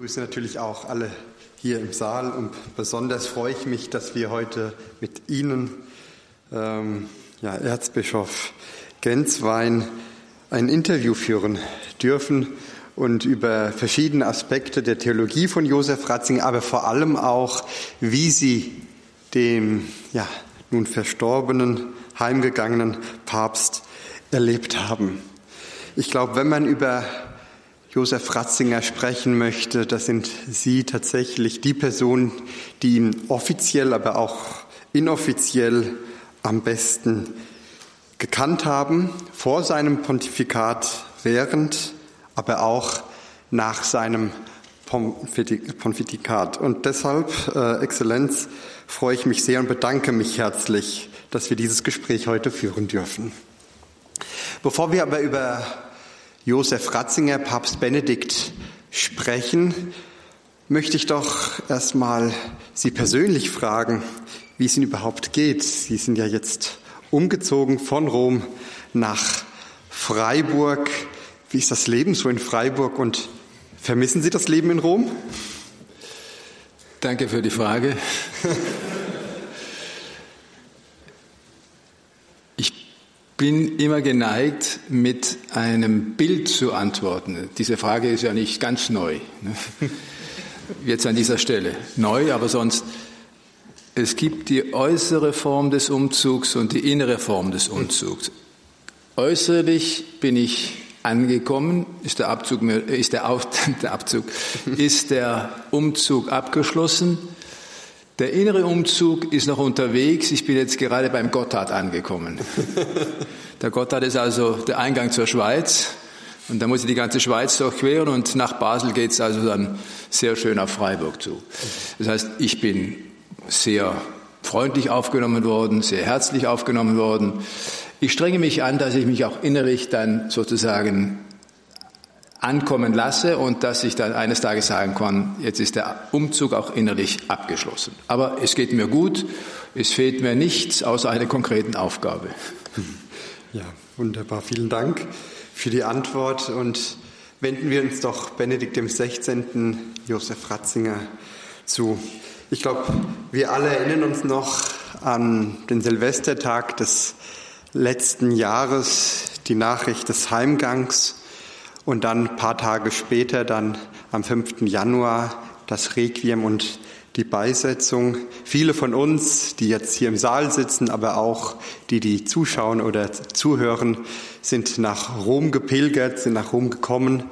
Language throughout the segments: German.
grüße natürlich auch alle hier im Saal und besonders freue ich mich, dass wir heute mit Ihnen, ähm, ja, Erzbischof Genswein, ein Interview führen dürfen und über verschiedene Aspekte der Theologie von Josef Ratzinger, aber vor allem auch, wie Sie dem ja, nun verstorbenen, heimgegangenen Papst erlebt haben. Ich glaube, wenn man über Josef Ratzinger sprechen möchte, das sind Sie tatsächlich die Person, die ihn offiziell, aber auch inoffiziell am besten gekannt haben, vor seinem Pontifikat, während, aber auch nach seinem Pontifikat. Und deshalb, äh, Exzellenz, freue ich mich sehr und bedanke mich herzlich, dass wir dieses Gespräch heute führen dürfen. Bevor wir aber über Josef Ratzinger, Papst Benedikt sprechen, möchte ich doch erstmal Sie persönlich fragen, wie es Ihnen überhaupt geht. Sie sind ja jetzt umgezogen von Rom nach Freiburg. Wie ist das Leben so in Freiburg und vermissen Sie das Leben in Rom? Danke für die Frage. bin immer geneigt, mit einem Bild zu antworten. Diese Frage ist ja nicht ganz neu. Ne? Jetzt an dieser Stelle. Neu, aber sonst. Es gibt die äußere Form des Umzugs und die innere Form des Umzugs. Äußerlich bin ich angekommen, ist der Abzug, ist der, Auf, der Abzug, ist der Umzug abgeschlossen. Der innere Umzug ist noch unterwegs. Ich bin jetzt gerade beim Gotthard angekommen. Der Gotthard ist also der Eingang zur Schweiz. Und da muss ich die ganze Schweiz durchqueren und nach Basel geht es also dann sehr schön auf Freiburg zu. Das heißt, ich bin sehr freundlich aufgenommen worden, sehr herzlich aufgenommen worden. Ich strenge mich an, dass ich mich auch innerlich dann sozusagen ankommen lasse und dass ich dann eines Tages sagen kann, jetzt ist der Umzug auch innerlich abgeschlossen. Aber es geht mir gut, es fehlt mir nichts außer einer konkreten Aufgabe. Ja, wunderbar. Vielen Dank für die Antwort und wenden wir uns doch Benedikt dem 16., Josef Ratzinger zu. Ich glaube, wir alle erinnern uns noch an den Silvestertag des letzten Jahres, die Nachricht des Heimgangs und dann ein paar Tage später, dann am 5. Januar, das Requiem und die Beisetzung. Viele von uns, die jetzt hier im Saal sitzen, aber auch die, die zuschauen oder zuhören, sind nach Rom gepilgert, sind nach Rom gekommen,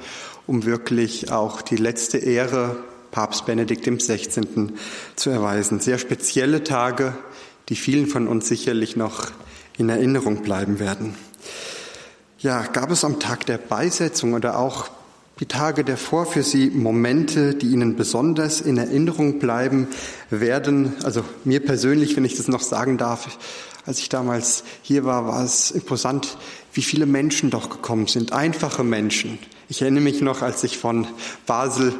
um wirklich auch die letzte Ehre Papst Benedikt XVI. zu erweisen. Sehr spezielle Tage, die vielen von uns sicherlich noch in Erinnerung bleiben werden. Ja, gab es am Tag der Beisetzung oder auch die Tage davor für Sie Momente, die Ihnen besonders in Erinnerung bleiben werden? Also mir persönlich, wenn ich das noch sagen darf, als ich damals hier war, war es imposant, wie viele Menschen doch gekommen sind, einfache Menschen. Ich erinnere mich noch, als ich von Basel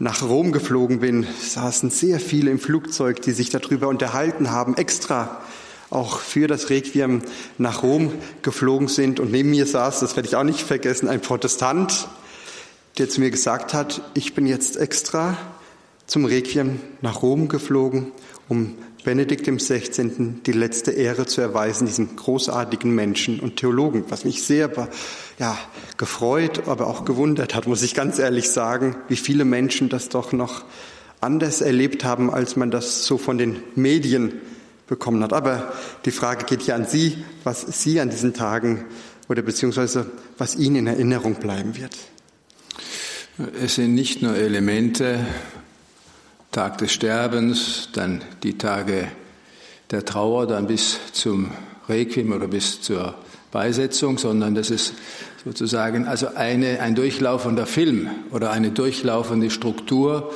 nach Rom geflogen bin, saßen sehr viele im Flugzeug, die sich darüber unterhalten haben, extra auch für das Requiem nach Rom geflogen sind. Und neben mir saß, das werde ich auch nicht vergessen, ein Protestant, der zu mir gesagt hat, ich bin jetzt extra zum Requiem nach Rom geflogen, um Benedikt dem 16. die letzte Ehre zu erweisen, diesem großartigen Menschen und Theologen, was mich sehr ja, gefreut, aber auch gewundert hat, muss ich ganz ehrlich sagen, wie viele Menschen das doch noch anders erlebt haben, als man das so von den Medien bekommen hat. Aber die Frage geht hier an Sie, was Sie an diesen Tagen oder beziehungsweise was Ihnen in Erinnerung bleiben wird. Es sind nicht nur Elemente, Tag des Sterbens, dann die Tage der Trauer, dann bis zum Requiem oder bis zur Beisetzung, sondern das ist sozusagen also eine, ein durchlaufender Film oder eine durchlaufende Struktur.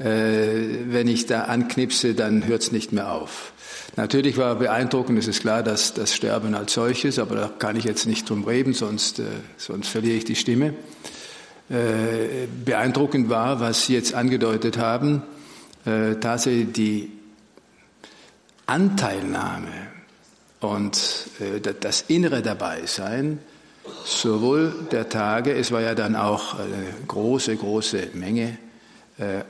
Äh, wenn ich da anknipse, dann hört es nicht mehr auf. Natürlich war beeindruckend, es ist klar, dass das Sterben als solches, aber da kann ich jetzt nicht drum reden, sonst, äh, sonst verliere ich die Stimme. Äh, beeindruckend war, was Sie jetzt angedeutet haben, tatsächlich die Anteilnahme und das innere Dabeisein sowohl der Tage, es war ja dann auch eine große, große Menge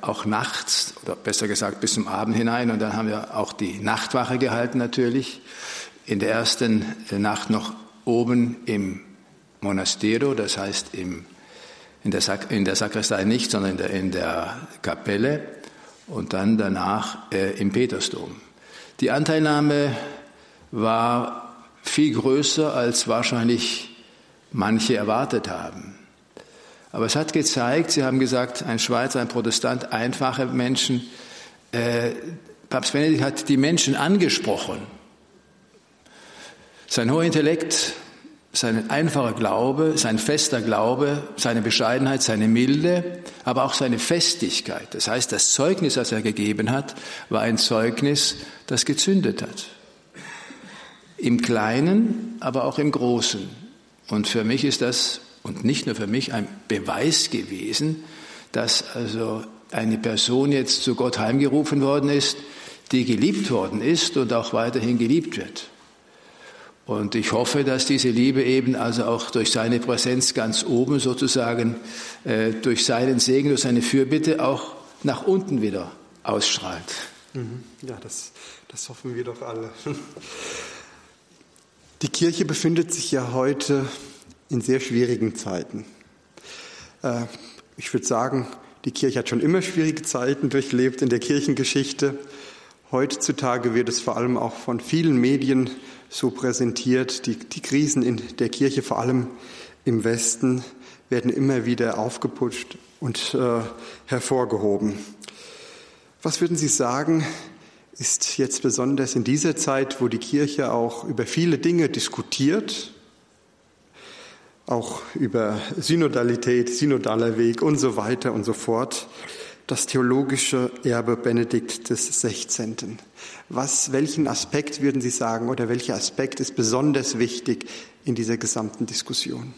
auch nachts oder besser gesagt bis zum Abend hinein. Und dann haben wir auch die Nachtwache gehalten natürlich. In der ersten Nacht noch oben im Monastero, das heißt im, in, der in der Sakristei nicht, sondern in der, in der Kapelle und dann danach äh, im Petersdom. Die Anteilnahme war viel größer, als wahrscheinlich manche erwartet haben. Aber es hat gezeigt, Sie haben gesagt, ein Schweizer, ein Protestant, einfache Menschen. Äh, Papst Benedikt hat die Menschen angesprochen. Sein hoher Intellekt, sein einfacher Glaube, sein fester Glaube, seine Bescheidenheit, seine Milde, aber auch seine Festigkeit. Das heißt, das Zeugnis, das er gegeben hat, war ein Zeugnis, das gezündet hat. Im Kleinen, aber auch im Großen. Und für mich ist das, und nicht nur für mich, ein Beweis gewesen, dass also eine Person jetzt zu Gott heimgerufen worden ist, die geliebt worden ist und auch weiterhin geliebt wird. Und ich hoffe, dass diese Liebe eben also auch durch seine Präsenz ganz oben sozusagen, äh, durch seinen Segen, durch seine Fürbitte auch nach unten wieder ausstrahlt. Mhm. Ja, das, das hoffen wir doch alle. Die Kirche befindet sich ja heute in sehr schwierigen Zeiten. Äh, ich würde sagen, die Kirche hat schon immer schwierige Zeiten durchlebt in der Kirchengeschichte. Heutzutage wird es vor allem auch von vielen Medien so präsentiert. Die, die Krisen in der Kirche, vor allem im Westen, werden immer wieder aufgeputscht und äh, hervorgehoben. Was würden Sie sagen, ist jetzt besonders in dieser Zeit, wo die Kirche auch über viele Dinge diskutiert, auch über Synodalität, synodaler Weg und so weiter und so fort, das theologische Erbe Benedikt des 16. Was, welchen Aspekt würden Sie sagen oder welcher Aspekt ist besonders wichtig in dieser gesamten Diskussion?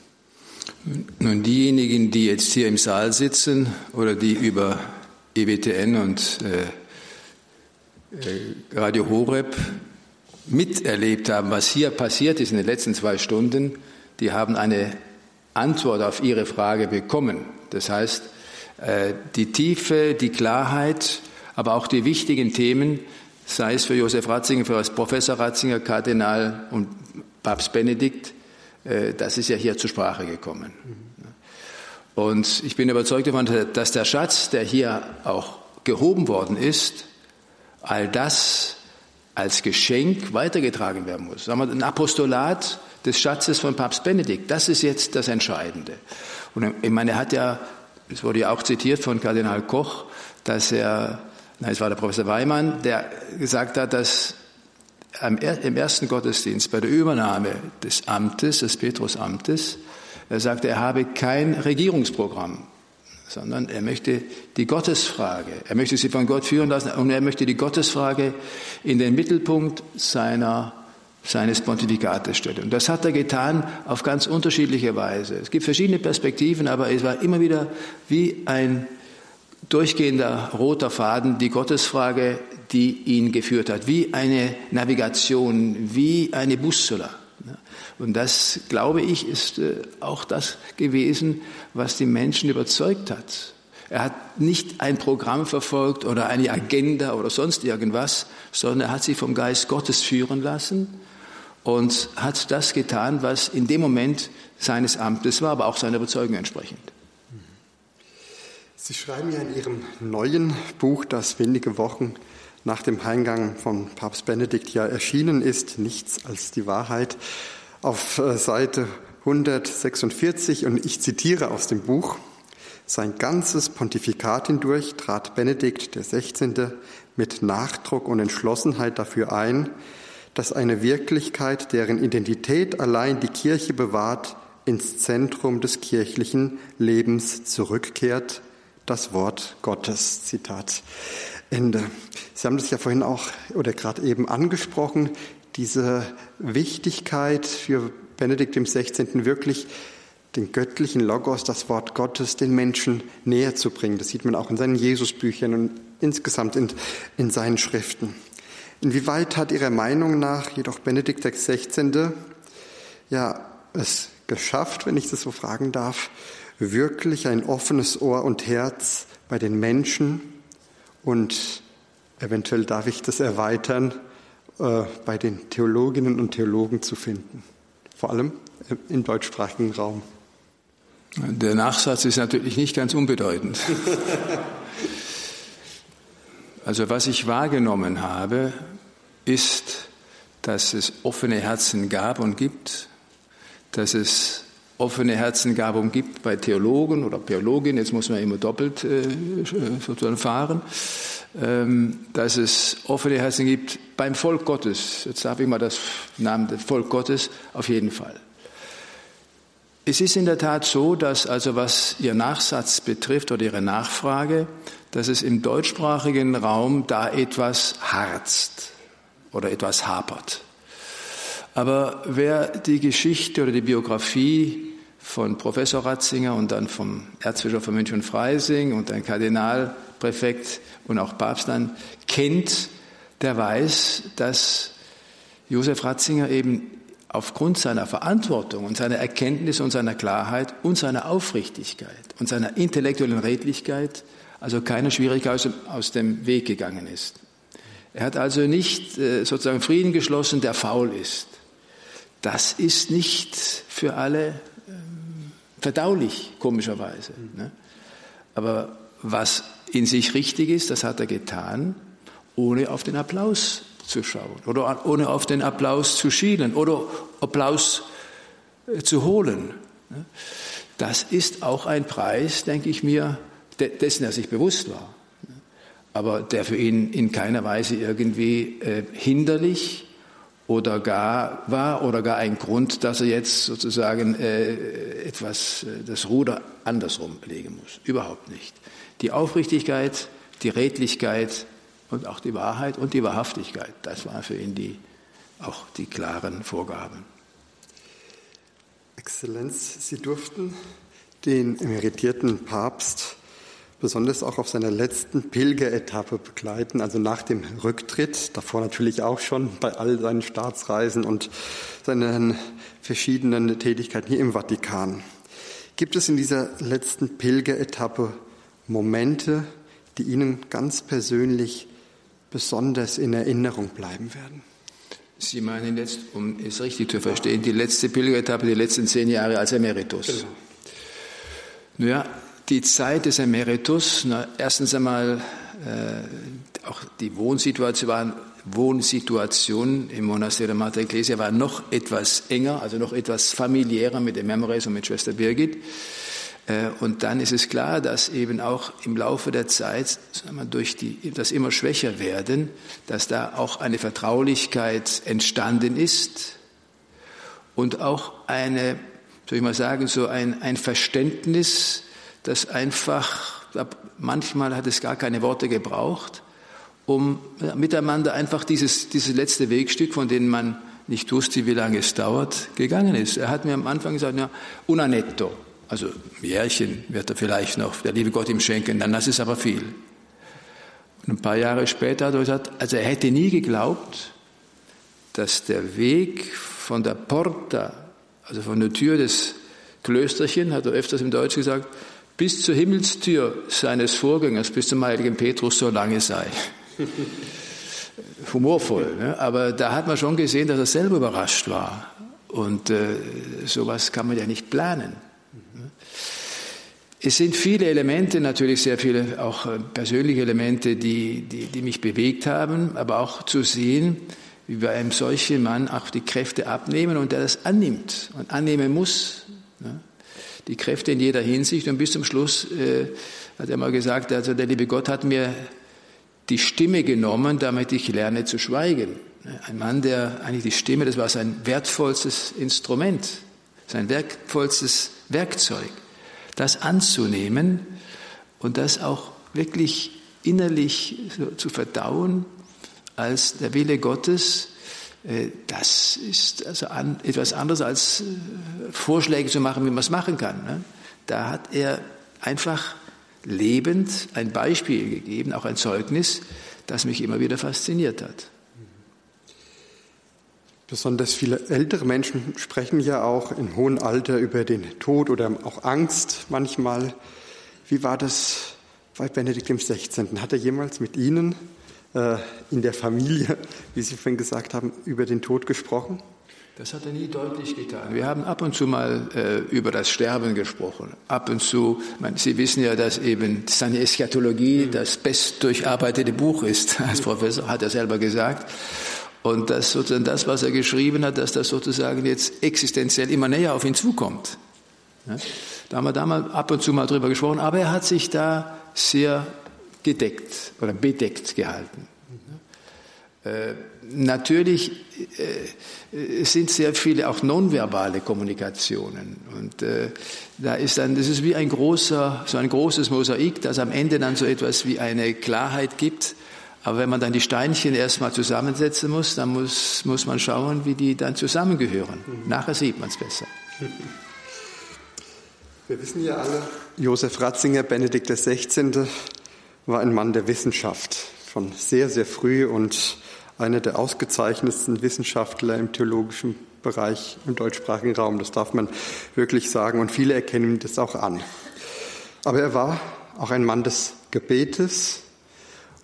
Nun, diejenigen, die jetzt hier im Saal sitzen oder die über EWTN und äh, äh, Radio Horeb miterlebt haben, was hier passiert ist in den letzten zwei Stunden, die haben eine Antwort auf ihre Frage bekommen. Das heißt, äh, die Tiefe, die Klarheit, aber auch die wichtigen Themen, sei es für Josef Ratzinger, für Professor Ratzinger, Kardinal und Papst Benedikt, äh, das ist ja hier zur Sprache gekommen. Und ich bin überzeugt davon, dass der Schatz, der hier auch gehoben worden ist, all das als Geschenk weitergetragen werden muss. Sagen wir, ein Apostolat des Schatzes von Papst Benedikt, das ist jetzt das Entscheidende. Und ich meine, er hat ja es wurde ja auch zitiert von Kardinal Koch, dass er, nein, es war der Professor Weimann, der gesagt hat, dass im ersten Gottesdienst bei der Übernahme des Amtes, des Petrusamtes, er sagte, er habe kein Regierungsprogramm, sondern er möchte die Gottesfrage, er möchte sie von Gott führen lassen und er möchte die Gottesfrage in den Mittelpunkt seiner seines Pontifikates stellt. Und das hat er getan auf ganz unterschiedliche Weise. Es gibt verschiedene Perspektiven, aber es war immer wieder wie ein durchgehender roter Faden die Gottesfrage, die ihn geführt hat, wie eine Navigation, wie eine Bussola. Und das, glaube ich, ist äh, auch das gewesen, was die Menschen überzeugt hat. Er hat nicht ein Programm verfolgt oder eine Agenda oder sonst irgendwas, sondern er hat sich vom Geist Gottes führen lassen und hat das getan, was in dem Moment seines Amtes war, aber auch seiner Überzeugung entsprechend. Sie schreiben ja in Ihrem neuen Buch, das wenige Wochen nach dem Eingang von Papst Benedikt ja erschienen ist, nichts als die Wahrheit, auf äh, Seite 146 und ich zitiere aus dem Buch, sein ganzes Pontifikat hindurch trat Benedikt XVI. mit Nachdruck und Entschlossenheit dafür ein, dass eine Wirklichkeit, deren Identität allein die Kirche bewahrt, ins Zentrum des kirchlichen Lebens zurückkehrt. Das Wort Gottes. Zitat Ende. Sie haben das ja vorhin auch oder gerade eben angesprochen, diese Wichtigkeit für Benedikt 16. wirklich den göttlichen Logos, das Wort Gottes, den Menschen näher zu bringen. Das sieht man auch in seinen Jesusbüchern und insgesamt in, in seinen Schriften. Inwieweit hat Ihrer Meinung nach jedoch Benedikt XVI. ja es geschafft, wenn ich das so fragen darf, wirklich ein offenes Ohr und Herz bei den Menschen und eventuell darf ich das erweitern, äh, bei den Theologinnen und Theologen zu finden, vor allem im deutschsprachigen Raum. Der Nachsatz ist natürlich nicht ganz unbedeutend. Also was ich wahrgenommen habe, ist, dass es offene Herzen gab und gibt, dass es offene Herzen gab und gibt bei Theologen oder Theologinnen, jetzt muss man immer doppelt äh, sozusagen fahren, ähm, dass es offene Herzen gibt beim Volk Gottes. Jetzt habe ich mal das Namen des Volk Gottes, auf jeden Fall. Es ist in der Tat so, dass also was Ihr Nachsatz betrifft oder Ihre Nachfrage, dass es im deutschsprachigen Raum da etwas harzt oder etwas hapert. Aber wer die Geschichte oder die Biografie von Professor Ratzinger und dann vom Erzbischof von München Freising und ein Kardinalpräfekt und auch Papst dann kennt, der weiß, dass Josef Ratzinger eben aufgrund seiner Verantwortung und seiner Erkenntnis und seiner Klarheit und seiner Aufrichtigkeit und seiner intellektuellen Redlichkeit also keine Schwierigkeit aus dem Weg gegangen ist. Er hat also nicht äh, sozusagen Frieden geschlossen, der faul ist. Das ist nicht für alle ähm, verdaulich, komischerweise. Ne? Aber was in sich richtig ist, das hat er getan, ohne auf den Applaus zu schauen oder ohne auf den Applaus zu schielen oder Applaus äh, zu holen. Ne? Das ist auch ein Preis, denke ich mir, dessen er sich bewusst war, aber der für ihn in keiner Weise irgendwie äh, hinderlich oder gar war oder gar ein Grund, dass er jetzt sozusagen äh, etwas äh, das Ruder andersrum legen muss. Überhaupt nicht. Die Aufrichtigkeit, die Redlichkeit und auch die Wahrheit und die Wahrhaftigkeit, das waren für ihn die, auch die klaren Vorgaben. Exzellenz, Sie durften den emeritierten Papst besonders auch auf seiner letzten Pilgeretappe begleiten, also nach dem Rücktritt, davor natürlich auch schon bei all seinen Staatsreisen und seinen verschiedenen Tätigkeiten hier im Vatikan. Gibt es in dieser letzten Pilgeretappe Momente, die Ihnen ganz persönlich besonders in Erinnerung bleiben werden? Sie meinen jetzt, um es richtig zu verstehen, die letzte Pilgeretappe, die letzten zehn Jahre als Emeritus. Genau. Naja, die Zeit des Emeritus, na, erstens einmal äh, auch die Wohnsituation, Wohnsituation im Monaster der Mater Ecclesia war noch etwas enger, also noch etwas familiärer mit dem Memores und mit Schwester Birgit. Äh, und dann ist es klar, dass eben auch im Laufe der Zeit, durch die, das immer schwächer werden, dass da auch eine Vertraulichkeit entstanden ist und auch eine, soll ich mal sagen, so ein, ein Verständnis, das einfach, manchmal hat es gar keine Worte gebraucht, um miteinander einfach dieses, dieses letzte Wegstück, von dem man nicht wusste, wie lange es dauert, gegangen ist. Er hat mir am Anfang gesagt, ja, una netto, also ein Jährchen wird er vielleicht noch, der liebe Gott ihm schenken, dann das ist aber viel. Und ein paar Jahre später hat er gesagt, also er hätte nie geglaubt, dass der Weg von der Porta, also von der Tür des Klösterchen, hat er öfters im Deutsch gesagt, bis zur Himmelstür seines Vorgängers, bis zum heiligen Petrus, so lange sei. Humorvoll, ne? aber da hat man schon gesehen, dass er selber überrascht war. Und äh, sowas kann man ja nicht planen. Es sind viele Elemente, natürlich sehr viele auch äh, persönliche Elemente, die, die, die mich bewegt haben, aber auch zu sehen, wie bei einem solchen Mann auch die Kräfte abnehmen und der das annimmt und annehmen muss. Ne? Die Kräfte in jeder Hinsicht. Und bis zum Schluss äh, hat er mal gesagt, also der liebe Gott hat mir die Stimme genommen, damit ich lerne zu schweigen. Ein Mann, der eigentlich die Stimme, das war sein wertvollstes Instrument, sein wertvollstes Werkzeug, das anzunehmen und das auch wirklich innerlich zu verdauen als der Wille Gottes, das ist also an, etwas anderes als äh, Vorschläge zu machen, wie man es machen kann. Ne? Da hat er einfach lebend ein Beispiel gegeben, auch ein Zeugnis, das mich immer wieder fasziniert hat. Besonders viele ältere Menschen sprechen ja auch im hohen Alter über den Tod oder auch Angst manchmal. Wie war das bei Benedikt XVI.? Hat er jemals mit Ihnen äh, in der Familie, wie Sie vorhin gesagt haben, über den Tod gesprochen? Das hat er nie deutlich getan. Wir haben ab und zu mal äh, über das Sterben gesprochen. Ab und zu, meine, Sie wissen ja, dass eben seine Eschatologie das best durcharbeitete Buch ist. Als Professor hat er selber gesagt. Und das sozusagen das, was er geschrieben hat, dass das sozusagen jetzt existenziell immer näher auf ihn zukommt. Ja? Da haben wir da mal ab und zu mal drüber gesprochen, aber er hat sich da sehr gedeckt oder bedeckt gehalten. Äh, natürlich äh, sind sehr viele auch nonverbale Kommunikationen und äh, da ist dann das ist wie ein großer so ein großes Mosaik, das am Ende dann so etwas wie eine Klarheit gibt aber wenn man dann die Steinchen erstmal zusammensetzen muss, dann muss, muss man schauen, wie die dann zusammengehören. Nachher sieht man es besser. Wir wissen ja alle, Josef Ratzinger, Benedikt XVI., war ein Mann der Wissenschaft, von sehr, sehr früh und einer der ausgezeichnetsten Wissenschaftler im theologischen Bereich im deutschsprachigen Raum. Das darf man wirklich sagen und viele erkennen das auch an. Aber er war auch ein Mann des Gebetes,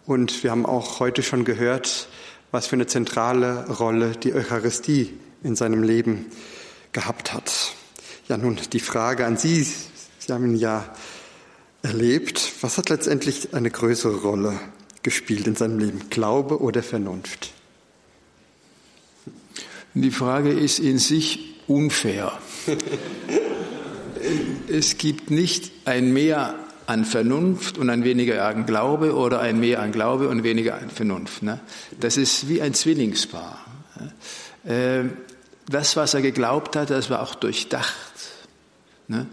und wir haben auch heute schon gehört, was für eine zentrale Rolle die Eucharistie in seinem Leben gehabt hat. Ja, nun die Frage an Sie. Sie haben ihn ja erlebt. Was hat letztendlich eine größere Rolle gespielt in seinem Leben? Glaube oder Vernunft? Die Frage ist in sich unfair. es gibt nicht ein Mehr an Vernunft und ein weniger an Glaube oder ein mehr an Glaube und weniger an Vernunft. Ne? Das ist wie ein Zwillingspaar. Äh, das, was er geglaubt hat, das war auch durchdacht. Ne?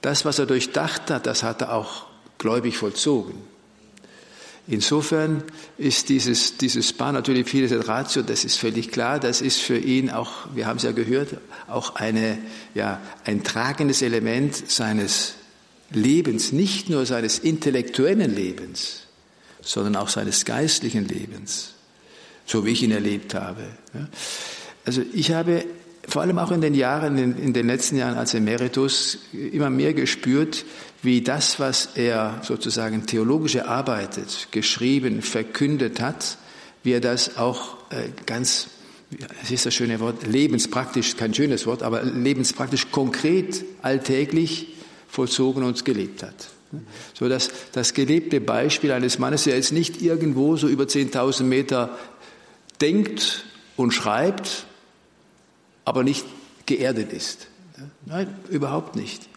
Das, was er durchdacht hat, das hat er auch gläubig vollzogen. Insofern ist dieses, dieses Paar natürlich Fides et Ratio, das ist völlig klar, das ist für ihn auch, wir haben es ja gehört, auch eine, ja, ein tragendes Element seines Lebens, nicht nur seines intellektuellen Lebens, sondern auch seines geistlichen Lebens, so wie ich ihn erlebt habe. Also ich habe vor allem auch in den Jahren, in den letzten Jahren als Emeritus immer mehr gespürt, wie das, was er sozusagen theologisch erarbeitet, geschrieben, verkündet hat, wie er das auch äh, ganz, es ist das schöne Wort, lebenspraktisch, kein schönes Wort, aber lebenspraktisch konkret, alltäglich vollzogen und gelebt hat. So dass das gelebte Beispiel eines Mannes, der jetzt nicht irgendwo so über 10.000 Meter denkt und schreibt, aber nicht geerdet ist. Nein, überhaupt nicht.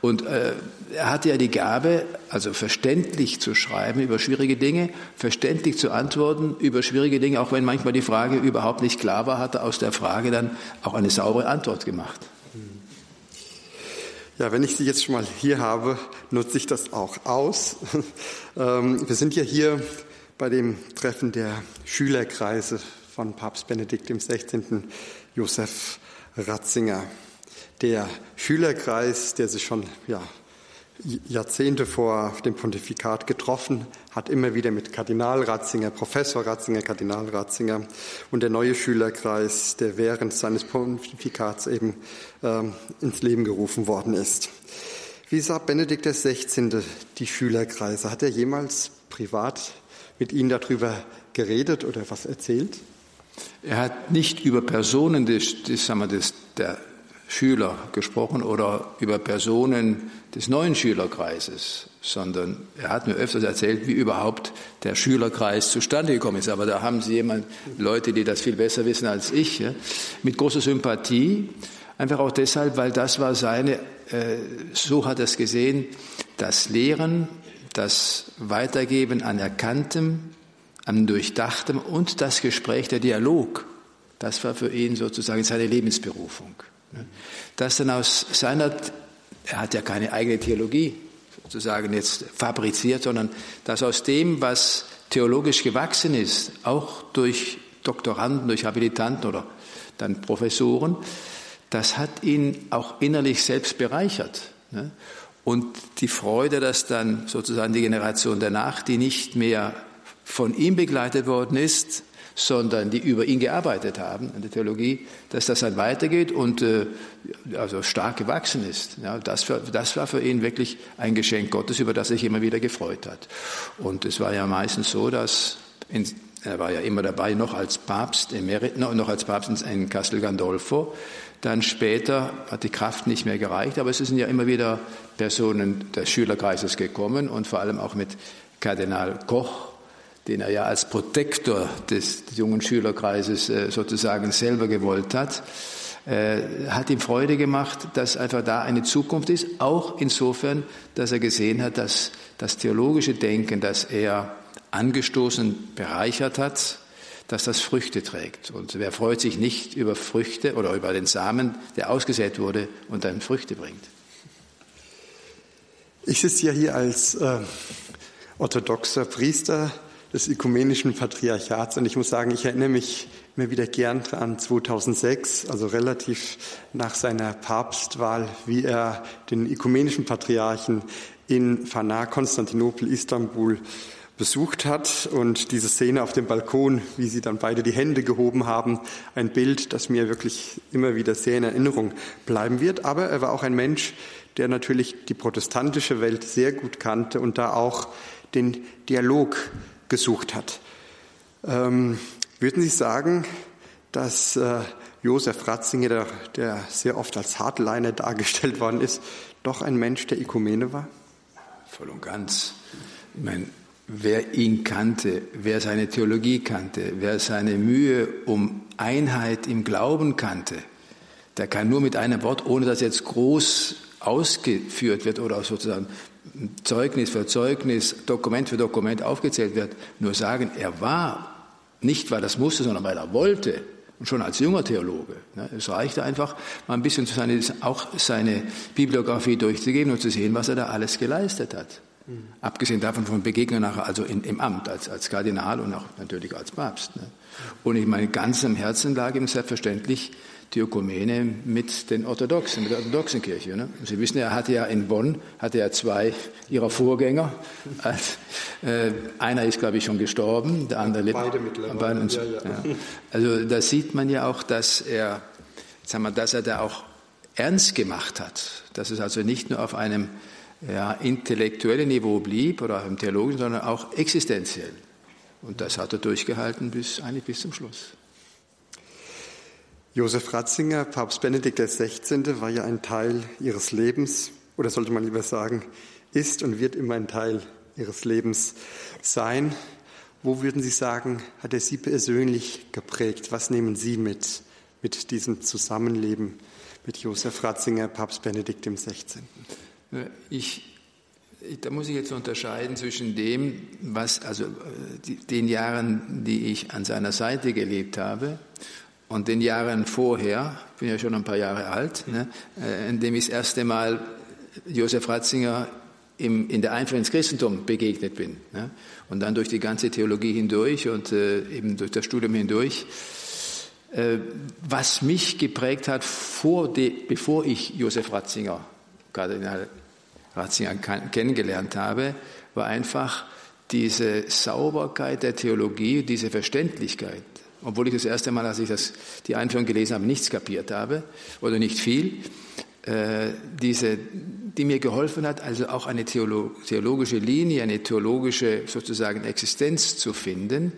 Und äh, er hatte ja die Gabe, also verständlich zu schreiben über schwierige Dinge, verständlich zu antworten über schwierige Dinge, auch wenn manchmal die Frage überhaupt nicht klar war, hat er aus der Frage dann auch eine saubere Antwort gemacht. Ja, wenn ich Sie jetzt schon mal hier habe, nutze ich das auch aus. Ähm, wir sind ja hier bei dem Treffen der Schülerkreise von Papst Benedikt XVI. Josef Ratzinger. Der Schülerkreis, der sich schon ja, Jahrzehnte vor dem Pontifikat getroffen, hat immer wieder mit Kardinal Ratzinger, Professor Ratzinger, Kardinal Ratzinger und der neue Schülerkreis, der während seines Pontifikats eben ähm, ins Leben gerufen worden ist. Wie sah Benedikt XVI. die Schülerkreise? Hat er jemals privat mit Ihnen darüber geredet oder was erzählt? Er hat nicht über Personen des, des, sagen wir, des, der Schüler gesprochen oder über Personen des neuen Schülerkreises, sondern er hat mir öfters erzählt, wie überhaupt der Schülerkreis zustande gekommen ist. Aber da haben Sie jemand, Leute, die das viel besser wissen als ich, ja, mit großer Sympathie. Einfach auch deshalb, weil das war seine, äh, so hat er es gesehen, das Lehren, das Weitergeben an Erkanntem, an Durchdachtem und das Gespräch, der Dialog. Das war für ihn sozusagen seine Lebensberufung. Das dann aus seiner, er hat ja keine eigene Theologie sozusagen jetzt fabriziert, sondern dass aus dem, was theologisch gewachsen ist, auch durch Doktoranden, durch Habilitanten oder dann Professoren, das hat ihn auch innerlich selbst bereichert. Ne? Und die Freude, dass dann sozusagen die Generation danach, die nicht mehr von ihm begleitet worden ist, sondern die über ihn gearbeitet haben an der Theologie, dass das dann weitergeht und äh, also stark gewachsen ist. Ja, das, für, das war für ihn wirklich ein Geschenk Gottes, über das er sich immer wieder gefreut hat. Und es war ja meistens so, dass in, er war ja immer dabei, noch als Papst, Emerit, noch als Papst in Castel Gandolfo. Dann später hat die Kraft nicht mehr gereicht, aber es sind ja immer wieder Personen des Schülerkreises gekommen und vor allem auch mit Kardinal Koch, den er ja als Protektor des, jungen Schülerkreises äh, sozusagen selber gewollt hat, äh, hat ihm Freude gemacht, dass einfach da eine Zukunft ist, auch insofern, dass er gesehen hat, dass das theologische Denken, das er angestoßen, bereichert hat, dass das Früchte trägt. Und wer freut sich nicht über Früchte oder über den Samen, der ausgesät wurde und dann Früchte bringt? Ich sitze ja hier als äh, orthodoxer Priester des ökumenischen Patriarchats. Und ich muss sagen, ich erinnere mich immer wieder gern an 2006, also relativ nach seiner Papstwahl, wie er den ökumenischen Patriarchen in Fana, Konstantinopel, Istanbul besucht hat und diese Szene auf dem Balkon, wie sie dann beide die Hände gehoben haben, ein Bild, das mir wirklich immer wieder sehr in Erinnerung bleiben wird. Aber er war auch ein Mensch, der natürlich die protestantische Welt sehr gut kannte und da auch den Dialog gesucht hat. Ähm, würden Sie sagen, dass äh, Josef Ratzinger, der, der sehr oft als Hardliner dargestellt worden ist, doch ein Mensch der Ökumene war? Voll und ganz. Ich meine, wer ihn kannte, wer seine Theologie kannte, wer seine Mühe um Einheit im Glauben kannte, der kann nur mit einem Wort, ohne dass jetzt groß ausgeführt wird oder sozusagen Zeugnis für Zeugnis, Dokument für Dokument aufgezählt wird, nur sagen, er war nicht, weil er das musste, sondern weil er wollte. Und schon als junger Theologe. Ne, es reichte einfach, mal ein bisschen seine, auch seine Bibliografie durchzugehen und zu sehen, was er da alles geleistet hat. Mhm. Abgesehen davon von Begegnungen nachher, also in, im Amt als, als Kardinal und auch natürlich als Papst. Ne. Und ich meine, ganz am Herzen lag ihm selbstverständlich die Ökumene mit den Orthodoxen, mit der orthodoxen Kirche. Ne? Sie wissen, er hatte ja in Bonn hatte er zwei ihrer Vorgänger. Äh, einer ist, glaube ich, schon gestorben, der andere lebt. Beide mittlerweile. Ja, ja. Ja. Also da sieht man ja auch, dass er, sagen wir, dass er da auch ernst gemacht hat. Dass es also nicht nur auf einem ja, intellektuellen Niveau blieb oder auf einem theologischen, sondern auch existenziell. Und das hat er durchgehalten bis eigentlich bis zum Schluss. Josef Ratzinger, Papst Benedikt XVI., war ja ein Teil ihres Lebens, oder sollte man lieber sagen, ist und wird immer ein Teil ihres Lebens sein. Wo würden Sie sagen, hat er Sie persönlich geprägt? Was nehmen Sie mit, mit diesem Zusammenleben mit Josef Ratzinger, Papst Benedikt XVI.? Ich, da muss ich jetzt unterscheiden zwischen dem, was, also die, den Jahren, die ich an seiner Seite gelebt habe, und den Jahren vorher, ich bin ja schon ein paar Jahre alt, ne, äh, in dem ich das erste Mal Josef Ratzinger im, in der Einführung ins Christentum begegnet bin. Ne, und dann durch die ganze Theologie hindurch und äh, eben durch das Studium hindurch. Äh, was mich geprägt hat, de, bevor ich Josef Ratzinger, Kardinal Ratzinger kennengelernt habe, war einfach diese Sauberkeit der Theologie, diese Verständlichkeit obwohl ich das erste Mal, als ich das, die Einführung gelesen habe, nichts kapiert habe oder nicht viel, äh, diese, die mir geholfen hat, also auch eine theologische Linie, eine theologische sozusagen Existenz zu finden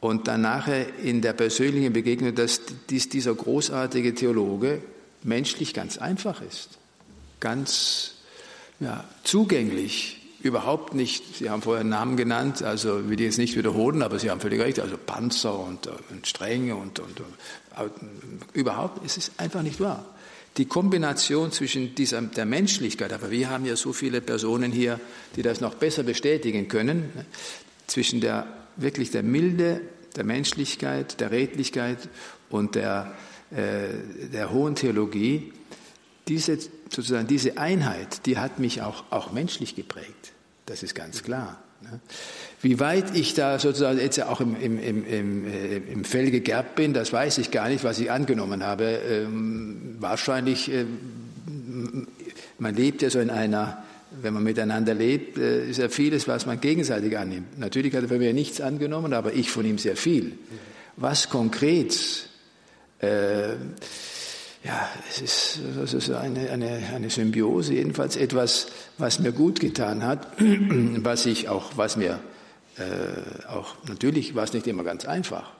und dann nachher in der persönlichen Begegnung, dass dies, dieser großartige Theologe menschlich ganz einfach ist, ganz ja, zugänglich, überhaupt nicht, Sie haben vorher Namen genannt, also will ich jetzt nicht wiederholen, aber Sie haben völlig recht, also Panzer und, und Stränge und, und, und überhaupt, es ist einfach nicht wahr. Die Kombination zwischen dieser, der Menschlichkeit, aber wir haben ja so viele Personen hier, die das noch besser bestätigen können, ne, zwischen der wirklich der Milde, der Menschlichkeit, der Redlichkeit und der, äh, der hohen Theologie, diese, sozusagen diese Einheit, die hat mich auch, auch menschlich geprägt. Das ist ganz klar. Ne? Wie weit ich da sozusagen jetzt auch im, im, im, im, äh, im Fell gegerbt bin, das weiß ich gar nicht, was ich angenommen habe. Ähm, wahrscheinlich, äh, man lebt ja so in einer wenn man miteinander lebt, äh, ist ja vieles, was man gegenseitig annimmt. Natürlich hat er von mir nichts angenommen, aber ich von ihm sehr viel. Was konkret, äh, ja, es ist, es ist eine, eine, eine Symbiose, jedenfalls etwas, was mir gut getan hat, was ich auch, was mir äh, auch, natürlich war es nicht immer ganz einfach.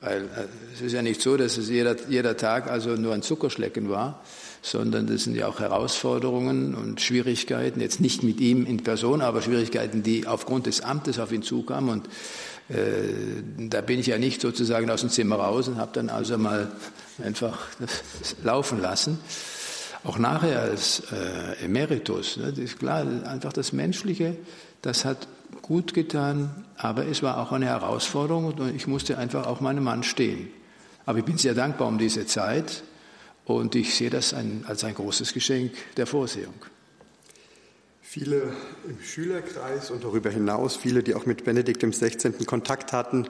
Weil äh, es ist ja nicht so, dass es jeder, jeder Tag also nur ein Zuckerschlecken war, sondern das sind ja auch Herausforderungen und Schwierigkeiten, jetzt nicht mit ihm in Person, aber Schwierigkeiten, die aufgrund des Amtes auf ihn zukamen. Und äh, da bin ich ja nicht sozusagen aus dem Zimmer raus und habe dann also mal einfach laufen lassen. Auch nachher als äh, Emeritus, ne, das ist klar, einfach das Menschliche, das hat gut getan, aber es war auch eine Herausforderung und ich musste einfach auch meinem Mann stehen. Aber ich bin sehr dankbar um diese Zeit und ich sehe das ein, als ein großes Geschenk der Vorsehung. Viele im Schülerkreis und darüber hinaus, viele, die auch mit Benedikt XVI. Kontakt hatten,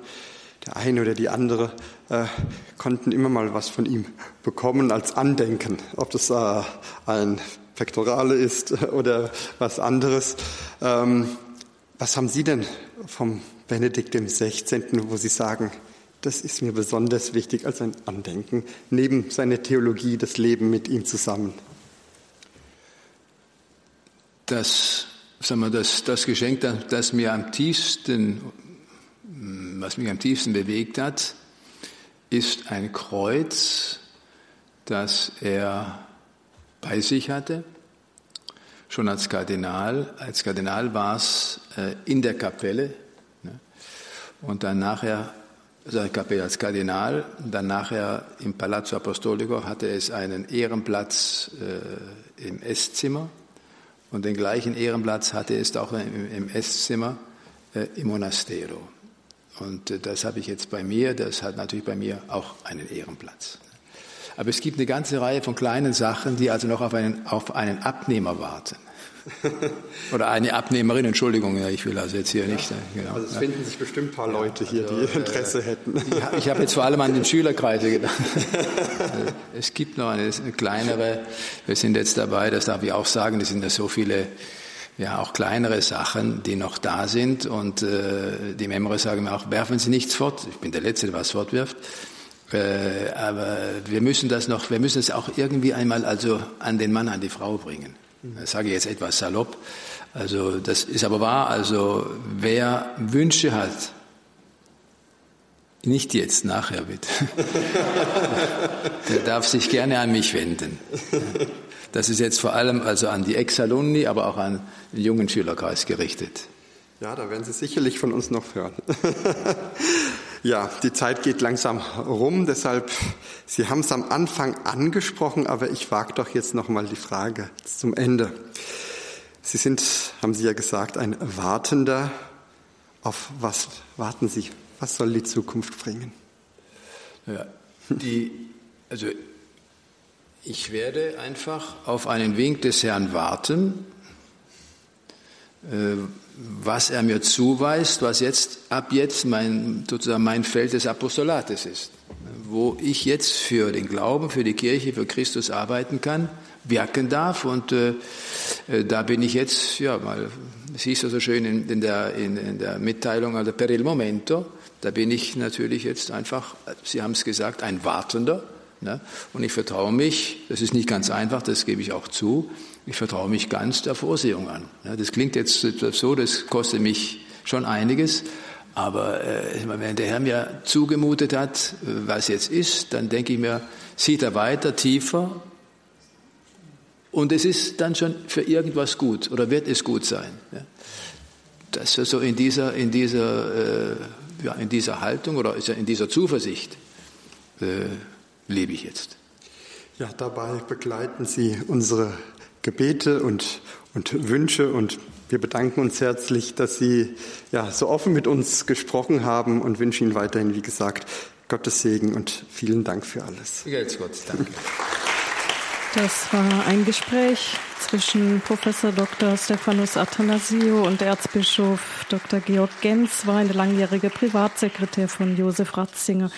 der eine oder die andere, äh, konnten immer mal was von ihm bekommen als Andenken, ob das äh, ein Pektorale ist oder was anderes. Ähm, was haben Sie denn vom Benedikt XVI., wo Sie sagen, das ist mir besonders wichtig als ein Andenken, neben seiner Theologie, das Leben mit ihm zusammen? Das, sagen wir, das, das Geschenk, das mir am tiefsten, was mich am tiefsten bewegt hat, ist ein Kreuz, das er bei sich hatte schon als Kardinal. Als Kardinal war es äh, in der Kapelle ne? und dann nachher, also Kapelle als Kardinal, dann nachher im Palazzo Apostolico hatte es einen Ehrenplatz äh, im Esszimmer und den gleichen Ehrenplatz hatte es auch im, im Esszimmer äh, im Monastero. Und äh, das habe ich jetzt bei mir, das hat natürlich bei mir auch einen Ehrenplatz. Aber es gibt eine ganze Reihe von kleinen Sachen, die also noch auf einen, auf einen Abnehmer warten. Oder eine Abnehmerin, Entschuldigung, ja, ich will also jetzt hier nicht. Genau. Also es finden sich bestimmt ein paar Leute hier, also, die Interesse äh, hätten. Ich, ich habe jetzt vor allem an den Schülerkreise gedacht. Es gibt noch eine, eine kleinere, wir sind jetzt dabei, das darf ich auch sagen, es sind ja so viele ja auch kleinere Sachen, die noch da sind. Und äh, die Memre sagen mir auch, werfen Sie nichts fort. Ich bin der Letzte, der was fortwirft. Äh, aber wir müssen das noch, wir müssen es auch irgendwie einmal also an den Mann, an die Frau bringen. Das sage ich jetzt etwas salopp. Also das ist aber wahr. Also wer Wünsche hat, nicht jetzt, nachher bitte. Der darf sich gerne an mich wenden. Das ist jetzt vor allem also an die Ex-Alumni, aber auch an den jungen Schülerkreis gerichtet. Ja, da werden Sie sicherlich von uns noch hören. Ja, die Zeit geht langsam rum, deshalb, Sie haben es am Anfang angesprochen, aber ich wage doch jetzt nochmal die Frage zum Ende. Sie sind, haben Sie ja gesagt, ein Wartender. Auf was warten Sie? Was soll die Zukunft bringen? Ja, die, also ich werde einfach auf einen Wink des Herrn warten, äh, was er mir zuweist, was jetzt ab jetzt mein, sozusagen mein Feld des Apostolates ist, wo ich jetzt für den Glauben, für die Kirche, für Christus arbeiten kann, wirken darf. Und äh, äh da bin ich jetzt, ja, mal, siehst du so schön in, in, der, in, in der Mitteilung, also per il momento, da bin ich natürlich jetzt einfach, Sie haben es gesagt, ein Wartender. Ne? Und ich vertraue mich, das ist nicht ganz einfach, das gebe ich auch zu, ich vertraue mich ganz der Vorsehung an. Das klingt jetzt so, das kostet mich schon einiges, aber äh, wenn der Herr mir zugemutet hat, was jetzt ist, dann denke ich mir, sieht er weiter, tiefer und es ist dann schon für irgendwas gut oder wird es gut sein. Das ist so in dieser, in dieser, äh, ja, in dieser Haltung oder in dieser Zuversicht äh, lebe ich jetzt. Ja, dabei begleiten Sie unsere Gebete und, und Wünsche und wir bedanken uns herzlich, dass Sie ja, so offen mit uns gesprochen haben und wünschen Ihnen weiterhin, wie gesagt, Gottes Segen und vielen Dank für alles. Geht's Gott, danke. Das war ein Gespräch zwischen Professor Dr. Stephanus Athanasio und Erzbischof Dr. Georg Genz, war eine langjährige Privatsekretär von Josef Ratzinger.